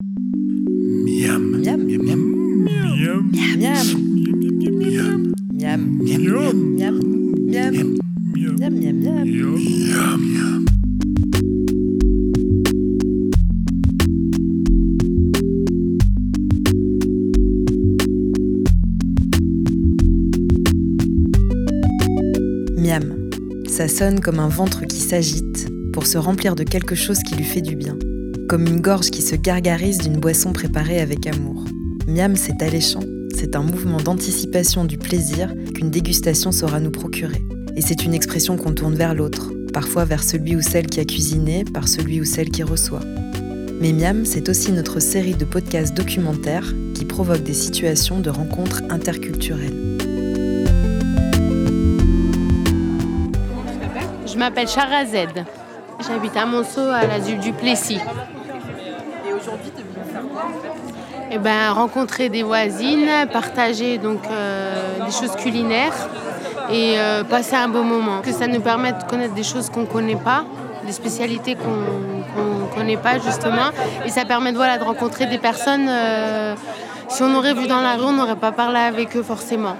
Miam. Miam. Miam. Miam. Miam. Miam. Miam. Miam. Miam. Miam. Miam. Miam. Miam. Miam. Miam. Miam. Ça sonne comme un ventre qui s'agite pour se remplir de quelque chose qui lui fait du bien. Comme une gorge qui se gargarise d'une boisson préparée avec amour. Miam, c'est alléchant. C'est un mouvement d'anticipation du plaisir qu'une dégustation saura nous procurer. Et c'est une expression qu'on tourne vers l'autre, parfois vers celui ou celle qui a cuisiné, par celui ou celle qui reçoit. Mais Miam, c'est aussi notre série de podcasts documentaires qui provoquent des situations de rencontres interculturelles. Je m'appelle Charazed. J'habite à Monceau, à la du Plessis. Et aujourd'hui, tu es venu faire quoi Et ben, rencontrer des voisines, partager donc euh, des choses culinaires et euh, passer un beau moment. Que ça nous permet de connaître des choses qu'on ne connaît pas, des spécialités qu'on ne connaît pas justement. Et ça permet de, voilà, de rencontrer des personnes. euh, si on aurait vu dans la rue, on n'aurait pas parlé avec eux forcément.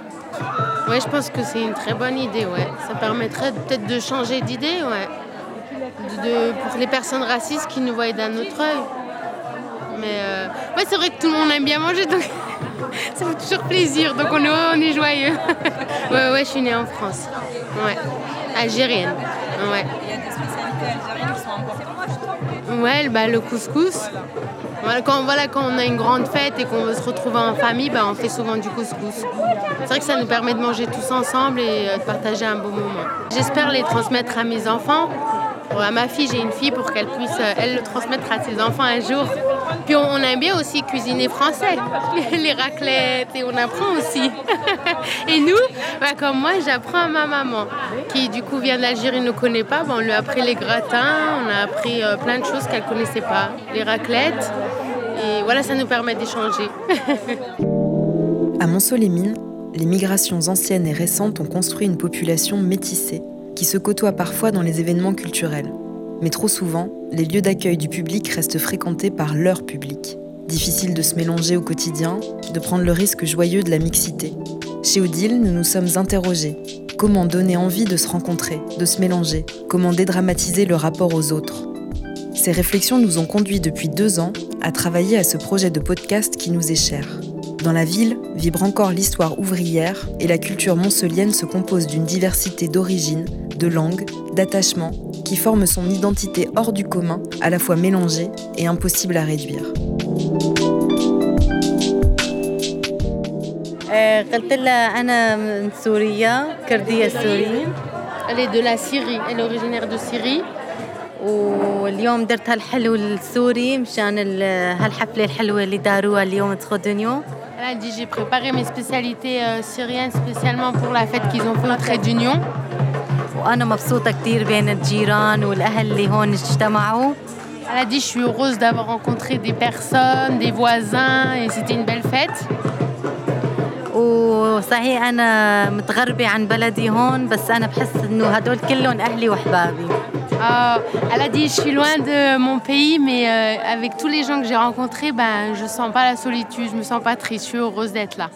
Oui, je pense que c'est une très bonne idée. Ouais. Ça permettrait peut-être de changer d'idée. Ouais. Pour les personnes racistes qui nous voient d'un autre œil. Mais euh, ouais, c'est vrai que tout le monde aime bien manger, donc ça fait toujours plaisir. Donc on est, on est joyeux. ouais, ouais, je suis née en France. Algérienne. Ouais. Il y a des spécialités algériennes qui sont. Ouais, bah, le couscous. Quand, voilà, quand on a une grande fête et qu'on veut se retrouver en famille, bah, on fait souvent du couscous. C'est vrai que ça nous permet de manger tous ensemble et euh, de partager un beau moment. J'espère les transmettre à mes enfants. À ma fille, j'ai une fille pour qu'elle puisse, euh, elle, le transmettre à ses enfants un jour. Puis on, aime bien aussi cuisiner français, les raclettes, et on apprend aussi. et nous, bah, comme moi, j'apprends à ma maman, qui du coup vient d'Algérie, ne connaît pas. Bah, on lui a appris les gratins, on a appris euh, plein de choses qu'elle connaissait pas, les raclettes. Et voilà, ça nous permet d'échanger. À Monceau-les-Mines, les migrations anciennes et récentes ont construit une population métissée qui se côtoie parfois dans les événements culturels. Mais trop souvent, les lieux d'accueil du public restent fréquentés par leur public. Difficile de se mélanger au quotidien, de prendre le risque joyeux de la mixité. Chez Odile, nous nous sommes interrogés. Comment donner envie de se rencontrer, de se mélanger? Comment dédramatiser le rapport aux autres? Ces réflexions nous ont conduits depuis deux ans à travailler à ce projet de podcast qui nous est cher. Dans la ville vibre encore l'histoire ouvrière et la culture moncelienne se compose d'une diversité d'origines, de langues, d'attachements qui forment son identité hors du commun, à la fois mélangée et impossible à réduire. آه، قلت لها أنا من سوريا كردية سورية Elle est de la Syrie, elle est originaire de Syrie. واليوم درت هالحلو السوري مشان ال- هالحفلة الحلوة اللي داروها اليوم تخدنيو Elle a dit j'ai préparé mes spécialités euh, syriennes spécialement pour la fête qu'ils ont fait au Trait d'Union. وأنا مبسوطة كتير بين الجيران والأهل اللي هون اجتمعوا Elle a dit je suis heureuse d'avoir rencontré des personnes, des voisins et c'était une belle fête. وصحيح أنا متغربة عن بلدي هون بس أنا بحس إنه هدول كلهم أهلي وأحبابي Euh, elle a dit je suis loin de mon pays mais euh, avec tous les gens que j'ai rencontrés ben, je sens pas la solitude, je me sens pas triste, je suis heureuse d'être là.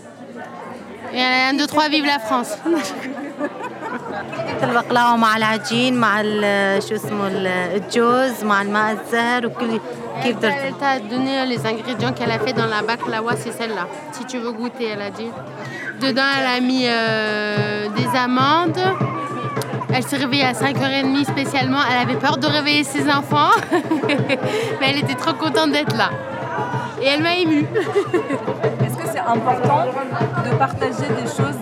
Et un, deux, trois, vive la France. البقلاوة مع العجين مع ال- شو اسمه ال- الجوز مع الماء الزهر وكل كيف درت Elle t'a donné les ingrédients qu'elle a fait dans la baklawa, c'est celle-là. Si tu veux goûter, elle a dit. Dedans, elle a mis euh, des amandes. Elle s'est réveillée à 5h30 spécialement. Elle avait peur de réveiller ses enfants. Mais elle était trop contente d'être là. Et elle m'a émue. Est-ce que c'est important de partager des choses,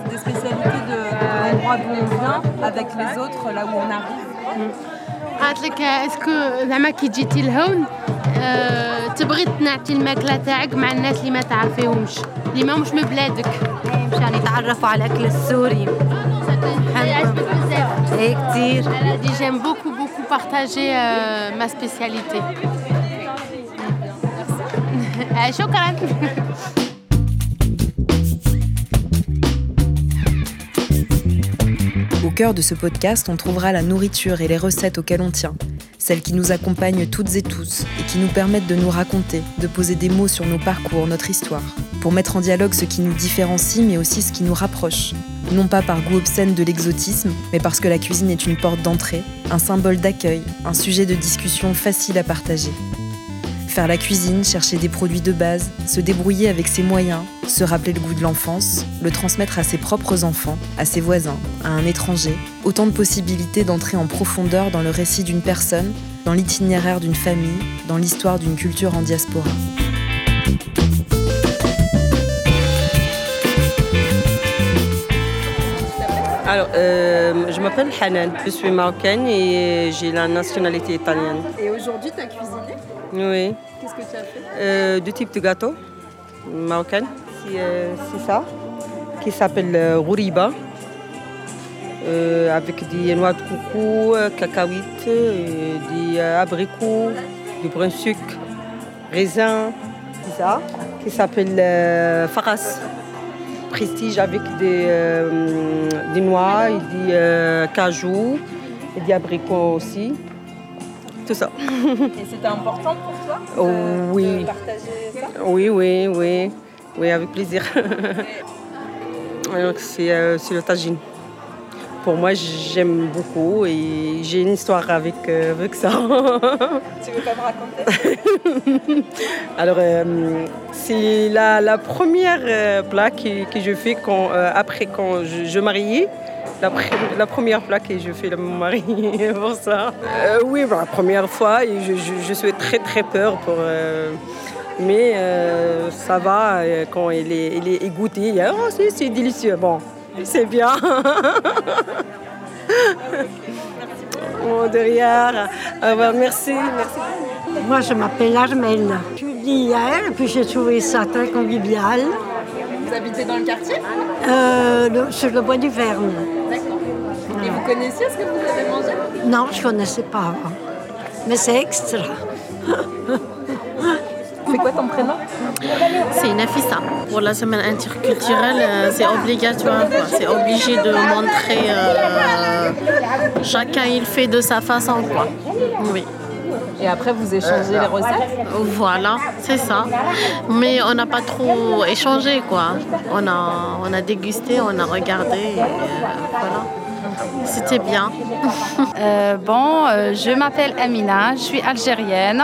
des spécialités de, avec les autres là où on arrive. قالت لك اسكو زعما كي جيتي لهون تبغي الماكله تاعك مع الناس اللي ما تعرفيهمش اللي ما Au cœur de ce podcast, on trouvera la nourriture et les recettes auxquelles on tient, celles qui nous accompagnent toutes et tous et qui nous permettent de nous raconter, de poser des mots sur nos parcours, notre histoire, pour mettre en dialogue ce qui nous différencie mais aussi ce qui nous rapproche, non pas par goût obscène de l'exotisme, mais parce que la cuisine est une porte d'entrée, un symbole d'accueil, un sujet de discussion facile à partager. Faire la cuisine, chercher des produits de base, se débrouiller avec ses moyens, se rappeler le goût de l'enfance, le transmettre à ses propres enfants, à ses voisins, à un étranger, autant de possibilités d'entrer en profondeur dans le récit d'une personne, dans l'itinéraire d'une famille, dans l'histoire d'une culture en diaspora. Alors, euh, je m'appelle Hanan, je suis marocaine et j'ai la nationalité italienne. Et aujourd'hui, tu as cuisiné? Oui. Qu'est-ce que tu as fait Euh, deux types de gâteaux marocains. C'est euh, c'est ça, qui s'appelle euh, rouriba, euh, avec des noix de coco, euh, cacahuètes, des abricots, du brun sucre, raisin, c'est ça, qui s'appelle faras. Prestige avec des, des noix et des cajou et des abricots aussi. Tout ça. Et c'était important pour toi Oh, de, oui. de partager ça? Oui, oui, oui. Oui, avec plaisir. Donc, c'est euh, c'est le tagine. Pour moi, j'aime beaucoup et j'ai une histoire avec, euh, avec ça. Tu veux pas me raconter? Alors, euh, c'est la, la première plat que, que je fais quand, après quand je, je mariais. La, pre- la première plat que je fais à mon mari pour ça. Euh, oui, bah, la première fois, je, je, je suis très très peur pour. euh, mais euh, ça va quand il est, il est égoutté. Oh, c'est, c'est délicieux. Bon, c'est bien. Bon, derrière. Au revoir, merci, merci. Moi, je m'appelle Armelle. Je suis venue hier et puis j'ai trouvé ça très convivial Vous habitez dans le quartier euh, le- sur le bois du Verne. D'accord. Et vous connaissiez ce que vous avez mangé Non, je ne connaissais pas avant. Mais c'est extra. C'est quoi ton prénom C'est Nafissa. Pour la semaine interculturelle, euh, c'est obligatoire. C'est obligé de montrer. euh, chacun il fait de sa façon. Quoi. Oui. Et après, vous échangez les recettes Voilà, c'est ça. Mais on n'a pas trop échangé. quoi. On a, on a dégusté, on a regardé. et, euh, voilà. C'était bien. Euh, bon, euh, je m'appelle Amina, je suis algérienne.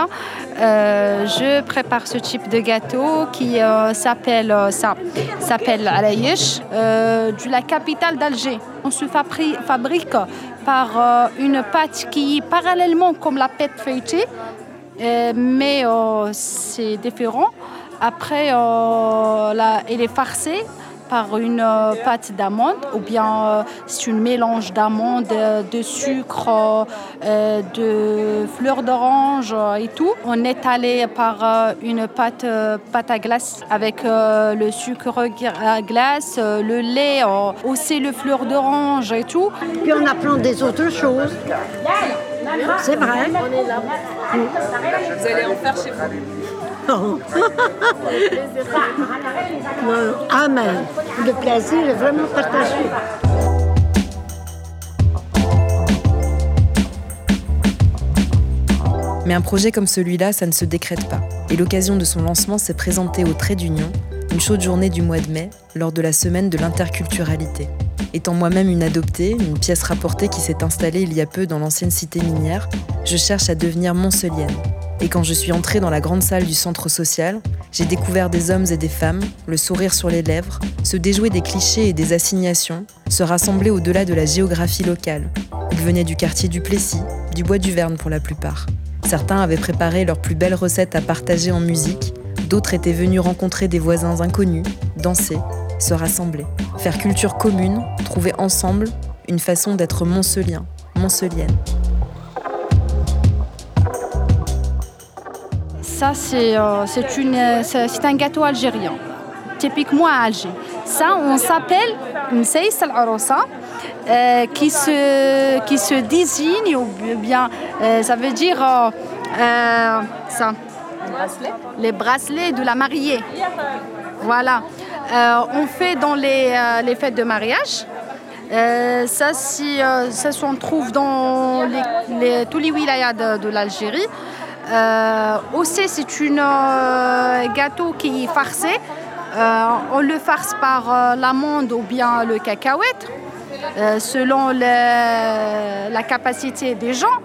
Euh, je prépare ce type de gâteau qui euh, s'appelle euh, ça s'appelle Alayesh, euh, de la capitale d'Alger. On se fabri- fabrique par euh, une pâte qui parallèlement comme la pâte feuilletée, euh, mais euh, c'est différent. Après, elle est farcée par une euh, pâte d'amande ou bien euh, c'est un mélange d'amande, euh, de sucre, de fleurs d'orange et tout. On est allé par euh, une pâte, euh, pâte à glace avec euh, le sucre à glace, euh, le lait, euh, aussi le fleur d'orange et tout. Puis on apprend des autres choses. C'est vrai. Vous allez en faire chez vous Le plaisir est vraiment partagé. Mais un projet comme celui-là, ça ne se décrète pas. Et l'occasion de son lancement s'est présentée au Trait d'Union, une chaude journée du mois de mai, lors de la semaine de l'interculturalité. Étant moi-même une adoptée, une pièce rapportée qui s'est installée il y a peu dans l'ancienne cité minière, je cherche à devenir moncelienne. Et quand je suis entrée dans la grande salle du centre social, j'ai découvert des hommes et des femmes, le sourire sur les lèvres, se déjouer des clichés et des assignations, se rassembler au-delà de la géographie locale. Ils venaient du quartier du Plessis, du bois du Verne pour la plupart. Certains avaient préparé leurs plus belles recettes à partager en musique, d'autres étaient venus rencontrer des voisins inconnus, danser, se rassembler, faire culture commune, trouver ensemble une façon d'être moncelien, moncelienne. Ça, c'est euh, euh, c'est un gâteau algérien, typiquement à Alger. Ça, on s'appelle Mseis al-Aroussa, euh, qui, se, qui se désigne, ou bien, ça veut dire ça, les bracelets de la mariée. Voilà. On fait dans les, les fêtes de mariage. Ça, si, ça se trouve dans les, tous les wilayas de l'Algérie. Euh, aussi, c'est une euh, gâteau qui est farcé. Euh, on le farce par euh, l'amande ou bien le cacahuète, selon le- la capacité des gens.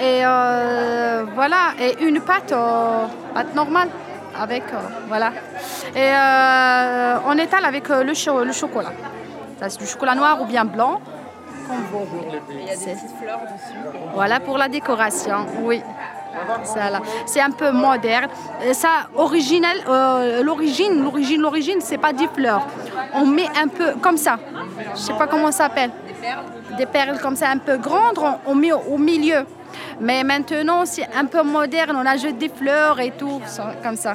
Et voilà, et une pâte, pâte normale avec, voilà. Et on étale avec le, cho- le chocolat. Ça, c'est du chocolat noir ou bien blanc. comme vous voulez. Il y a des petites fleurs dessus. Voilà pour la décoration, oui. C'est un peu moderne. Et ça, original, euh, l'origine, l'origine, l'origine, c'est pas des fleurs. On met un peu comme ça. Je sais pas comment ça s'appelle. Des perles. Des perles comme ça, un peu grandes, on met au, milieu. Mais maintenant, c'est un peu moderne. On ajoute des fleurs et tout, comme ça.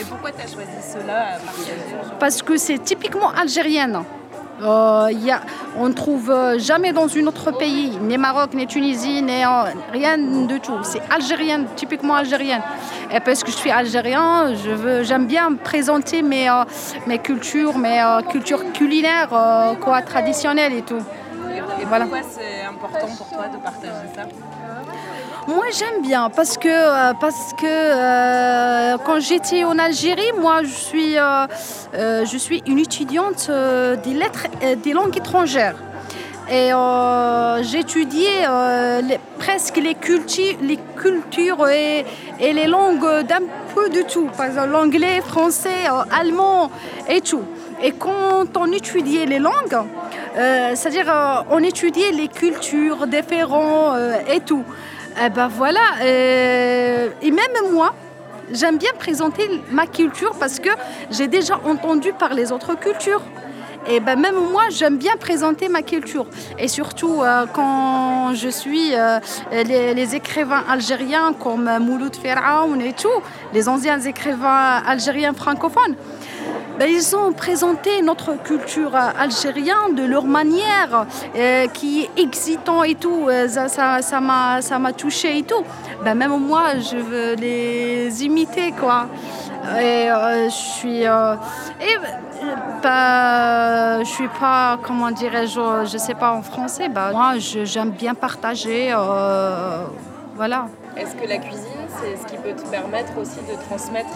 Et pourquoi tu as choisi cela aujourd'hui Parce que c'est typiquement algérienne. Euh, on ne trouve euh, jamais dans un autre pays, ni Maroc, ni Tunisie, ni rien de tout. C'est algérienne, typiquement algérienne. Et parce que je suis algérien, j'aime bien présenter mes, euh, cultures, mes cultures culinaires, quoi, traditionnelles et tout. Pourquoi c'est important pour toi de partager ça? Moi, j'aime bien parce que, euh, parce que euh, quand j'étais en Algérie, moi, je suis, euh, je suis une étudiante des lettres, euh, des langues étrangères. Et j'étudiais presque les, les cultures et, et les langues d'un peu de tout. Par exemple, l'anglais, français, allemand et tout. Et quand on étudiait les langues, c'est-à-dire on étudiait les cultures différentes euh, et tout. Eh ben voilà. euh, et même moi, j'aime bien présenter ma culture parce que j'ai déjà entendu par les autres cultures. Et ben même moi, j'aime bien présenter ma culture. Et surtout euh, quand je suis euh, les, les écrivains algériens comme Mouloud Feraoun et tout, les anciens écrivains algériens francophones, ben, ils ont présenté notre culture algérienne de leur manière, euh, qui est excitant et tout. Euh, Ça, ça, m'a, ça touché et tout. Ben, même moi, je veux les imiter, quoi. Et euh, je suis, et, ben, je suis pas, comment dirais-je, je sais pas en français. Ben, moi, j'aime bien partager, voilà. Est-ce que la cuisine, c'est ce qui peut te permettre aussi de transmettre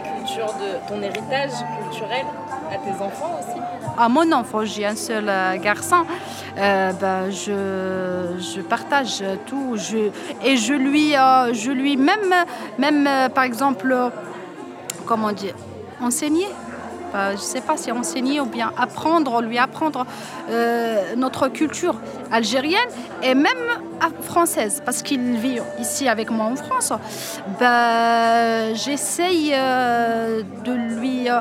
culture de ton héritage culturel à tes enfants aussi À mon enfant, j'ai un seul euh, garçon. euh, ben, je, je partage tout. Je, et je lui, euh, je lui même, même par exemple, comment dire, enseigner. Ben, je sais pas si enseigner ou bien apprendre, lui apprendre notre culture algérienne et même française, parce qu'il vit ici avec moi en France. Ben, J'essaye euh, de lui euh,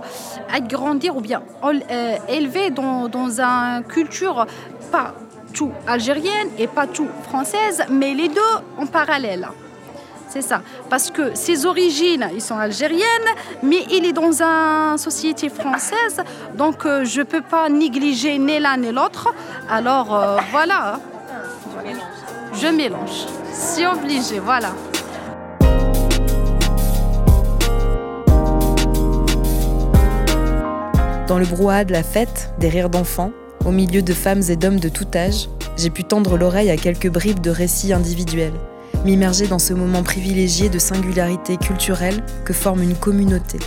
agrandir ou bien euh, élever dans, dans une culture pas tout algérienne et pas tout française, mais les deux en parallèle. C'est ça. Parce que ses origines, ils sont algériennes, mais il est dans une société française, donc je ne peux pas négliger ni l'un ni l'autre. Alors voilà. Je mélange. C'est obligé, voilà. Dans le brouhaha de la fête, des rires d'enfants, au milieu de femmes et d'hommes de tout âge, j'ai pu tendre l'oreille à quelques bribes de récits individuels, m'immerger dans ce moment privilégié de singularité culturelle que forme une communauté.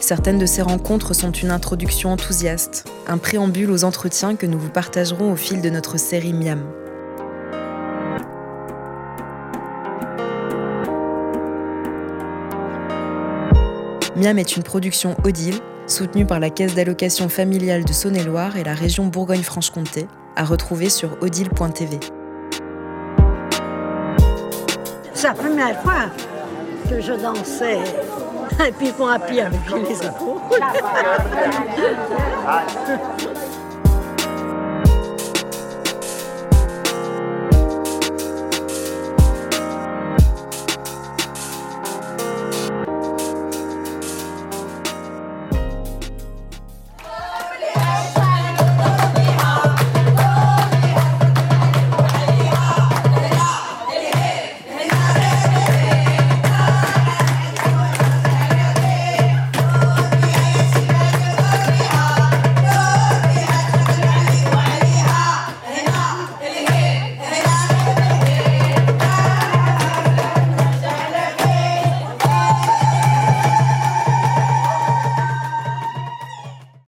Certaines de ces rencontres sont une introduction enthousiaste, un préambule aux entretiens que nous vous partagerons au fil de notre série Miam. Miam est une production Odile, soutenue par la Caisse d'allocation familiale de Saône-et-Loire et la région Bourgogne-Franche-Comté, à retrouver sur odile.tv. C'est la première fois que je dansais. Et puis qu'on appuie avec les épaules.